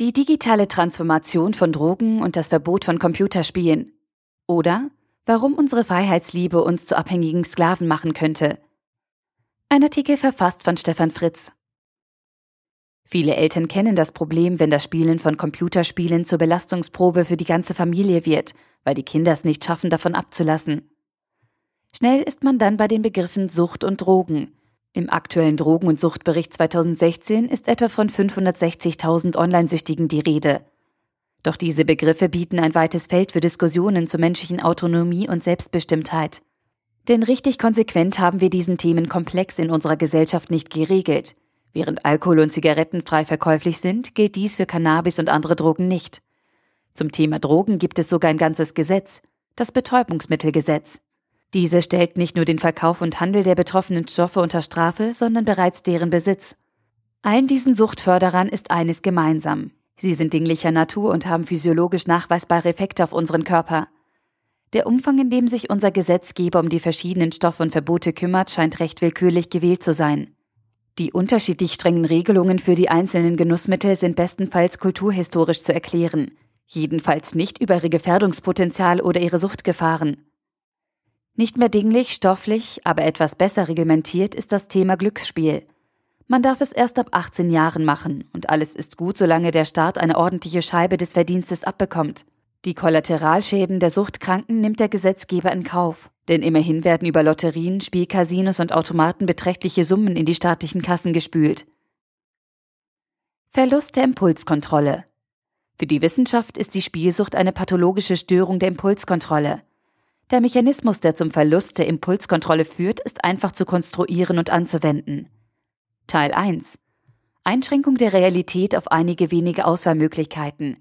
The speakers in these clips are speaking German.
Die digitale Transformation von Drogen und das Verbot von Computerspielen. Oder warum unsere Freiheitsliebe uns zu abhängigen Sklaven machen könnte. Ein Artikel verfasst von Stefan Fritz. Viele Eltern kennen das Problem, wenn das Spielen von Computerspielen zur Belastungsprobe für die ganze Familie wird, weil die Kinder es nicht schaffen, davon abzulassen. Schnell ist man dann bei den Begriffen Sucht und Drogen, im aktuellen Drogen- und Suchtbericht 2016 ist etwa von 560.000 Onlinesüchtigen die Rede. Doch diese Begriffe bieten ein weites Feld für Diskussionen zur menschlichen Autonomie und Selbstbestimmtheit. Denn richtig konsequent haben wir diesen Themenkomplex in unserer Gesellschaft nicht geregelt. Während Alkohol und Zigaretten frei verkäuflich sind, gilt dies für Cannabis und andere Drogen nicht. Zum Thema Drogen gibt es sogar ein ganzes Gesetz, das Betäubungsmittelgesetz. Diese stellt nicht nur den Verkauf und Handel der betroffenen Stoffe unter Strafe, sondern bereits deren Besitz. Allen diesen Suchtförderern ist eines gemeinsam. Sie sind dinglicher Natur und haben physiologisch nachweisbare Effekte auf unseren Körper. Der Umfang, in dem sich unser Gesetzgeber um die verschiedenen Stoffe und Verbote kümmert, scheint recht willkürlich gewählt zu sein. Die unterschiedlich strengen Regelungen für die einzelnen Genussmittel sind bestenfalls kulturhistorisch zu erklären, jedenfalls nicht über ihr Gefährdungspotenzial oder ihre Suchtgefahren. Nicht mehr dinglich, stofflich, aber etwas besser reglementiert ist das Thema Glücksspiel. Man darf es erst ab 18 Jahren machen und alles ist gut, solange der Staat eine ordentliche Scheibe des Verdienstes abbekommt. Die Kollateralschäden der Suchtkranken nimmt der Gesetzgeber in Kauf, denn immerhin werden über Lotterien, Spielcasinos und Automaten beträchtliche Summen in die staatlichen Kassen gespült. Verlust der Impulskontrolle. Für die Wissenschaft ist die Spielsucht eine pathologische Störung der Impulskontrolle. Der Mechanismus, der zum Verlust der Impulskontrolle führt, ist einfach zu konstruieren und anzuwenden. Teil 1. Einschränkung der Realität auf einige wenige Auswahlmöglichkeiten.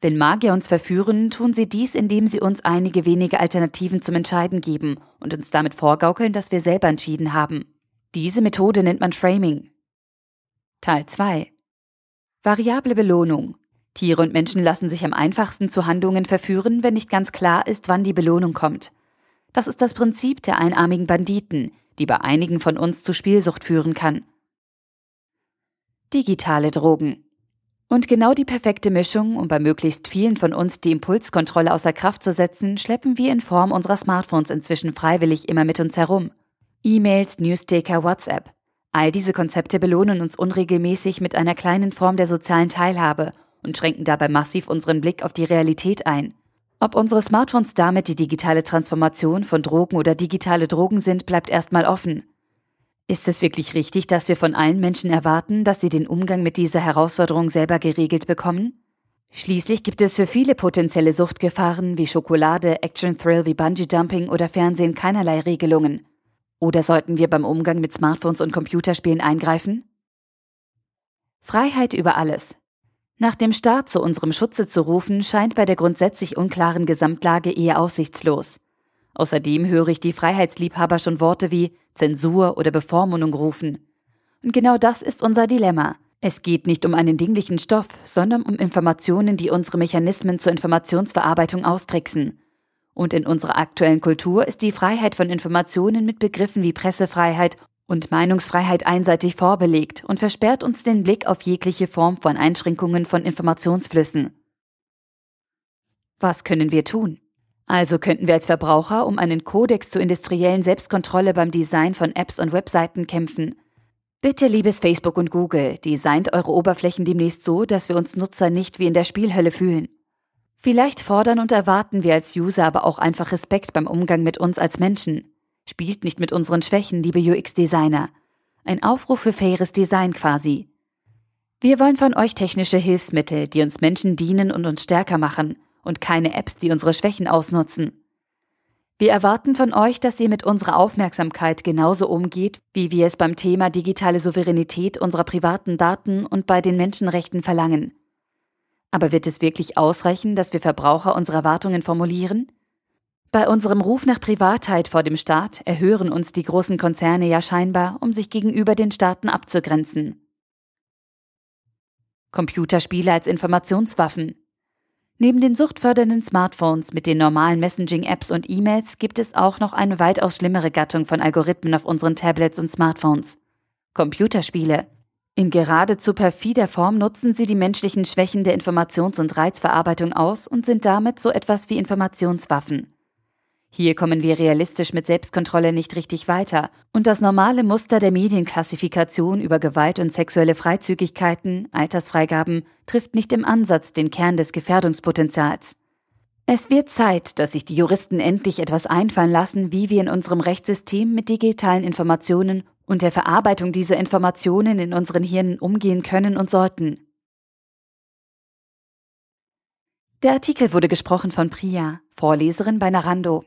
Wenn Magier uns verführen, tun sie dies, indem sie uns einige wenige Alternativen zum Entscheiden geben und uns damit vorgaukeln, dass wir selber entschieden haben. Diese Methode nennt man Framing. Teil 2. Variable Belohnung. Tiere und Menschen lassen sich am einfachsten zu Handlungen verführen, wenn nicht ganz klar ist, wann die Belohnung kommt. Das ist das Prinzip der einarmigen Banditen, die bei einigen von uns zu Spielsucht führen kann. Digitale Drogen. Und genau die perfekte Mischung, um bei möglichst vielen von uns die Impulskontrolle außer Kraft zu setzen, schleppen wir in Form unserer Smartphones inzwischen freiwillig immer mit uns herum. E-Mails, Newsticker, WhatsApp. All diese Konzepte belohnen uns unregelmäßig mit einer kleinen Form der sozialen Teilhabe und schränken dabei massiv unseren Blick auf die Realität ein. Ob unsere Smartphones damit die digitale Transformation von Drogen oder digitale Drogen sind, bleibt erstmal offen. Ist es wirklich richtig, dass wir von allen Menschen erwarten, dass sie den Umgang mit dieser Herausforderung selber geregelt bekommen? Schließlich gibt es für viele potenzielle Suchtgefahren wie Schokolade, Action-Thrill wie Bungee-Jumping oder Fernsehen keinerlei Regelungen. Oder sollten wir beim Umgang mit Smartphones und Computerspielen eingreifen? Freiheit über alles. Nach dem Staat zu unserem Schutze zu rufen, scheint bei der grundsätzlich unklaren Gesamtlage eher aussichtslos. Außerdem höre ich die Freiheitsliebhaber schon Worte wie Zensur oder Bevormundung rufen. Und genau das ist unser Dilemma. Es geht nicht um einen dinglichen Stoff, sondern um Informationen, die unsere Mechanismen zur Informationsverarbeitung austricksen. Und in unserer aktuellen Kultur ist die Freiheit von Informationen mit Begriffen wie Pressefreiheit und Meinungsfreiheit einseitig vorbelegt und versperrt uns den Blick auf jegliche Form von Einschränkungen von Informationsflüssen. Was können wir tun? Also könnten wir als Verbraucher um einen Kodex zur industriellen Selbstkontrolle beim Design von Apps und Webseiten kämpfen. Bitte, liebes Facebook und Google, designt eure Oberflächen demnächst so, dass wir uns Nutzer nicht wie in der Spielhölle fühlen. Vielleicht fordern und erwarten wir als User aber auch einfach Respekt beim Umgang mit uns als Menschen. Spielt nicht mit unseren Schwächen, liebe UX-Designer. Ein Aufruf für faires Design quasi. Wir wollen von euch technische Hilfsmittel, die uns Menschen dienen und uns stärker machen, und keine Apps, die unsere Schwächen ausnutzen. Wir erwarten von euch, dass ihr mit unserer Aufmerksamkeit genauso umgeht, wie wir es beim Thema digitale Souveränität unserer privaten Daten und bei den Menschenrechten verlangen. Aber wird es wirklich ausreichen, dass wir Verbraucher unsere Erwartungen formulieren? Bei unserem Ruf nach Privatheit vor dem Staat erhören uns die großen Konzerne ja scheinbar, um sich gegenüber den Staaten abzugrenzen. Computerspiele als Informationswaffen. Neben den suchtfördernden Smartphones mit den normalen Messaging-Apps und E-Mails gibt es auch noch eine weitaus schlimmere Gattung von Algorithmen auf unseren Tablets und Smartphones. Computerspiele. In geradezu perfider Form nutzen sie die menschlichen Schwächen der Informations- und Reizverarbeitung aus und sind damit so etwas wie Informationswaffen. Hier kommen wir realistisch mit Selbstkontrolle nicht richtig weiter, und das normale Muster der Medienklassifikation über Gewalt und sexuelle Freizügigkeiten, Altersfreigaben, trifft nicht im Ansatz den Kern des Gefährdungspotenzials. Es wird Zeit, dass sich die Juristen endlich etwas einfallen lassen, wie wir in unserem Rechtssystem mit digitalen Informationen und der Verarbeitung dieser Informationen in unseren Hirnen umgehen können und sollten. Der Artikel wurde gesprochen von Priya, Vorleserin bei Narando.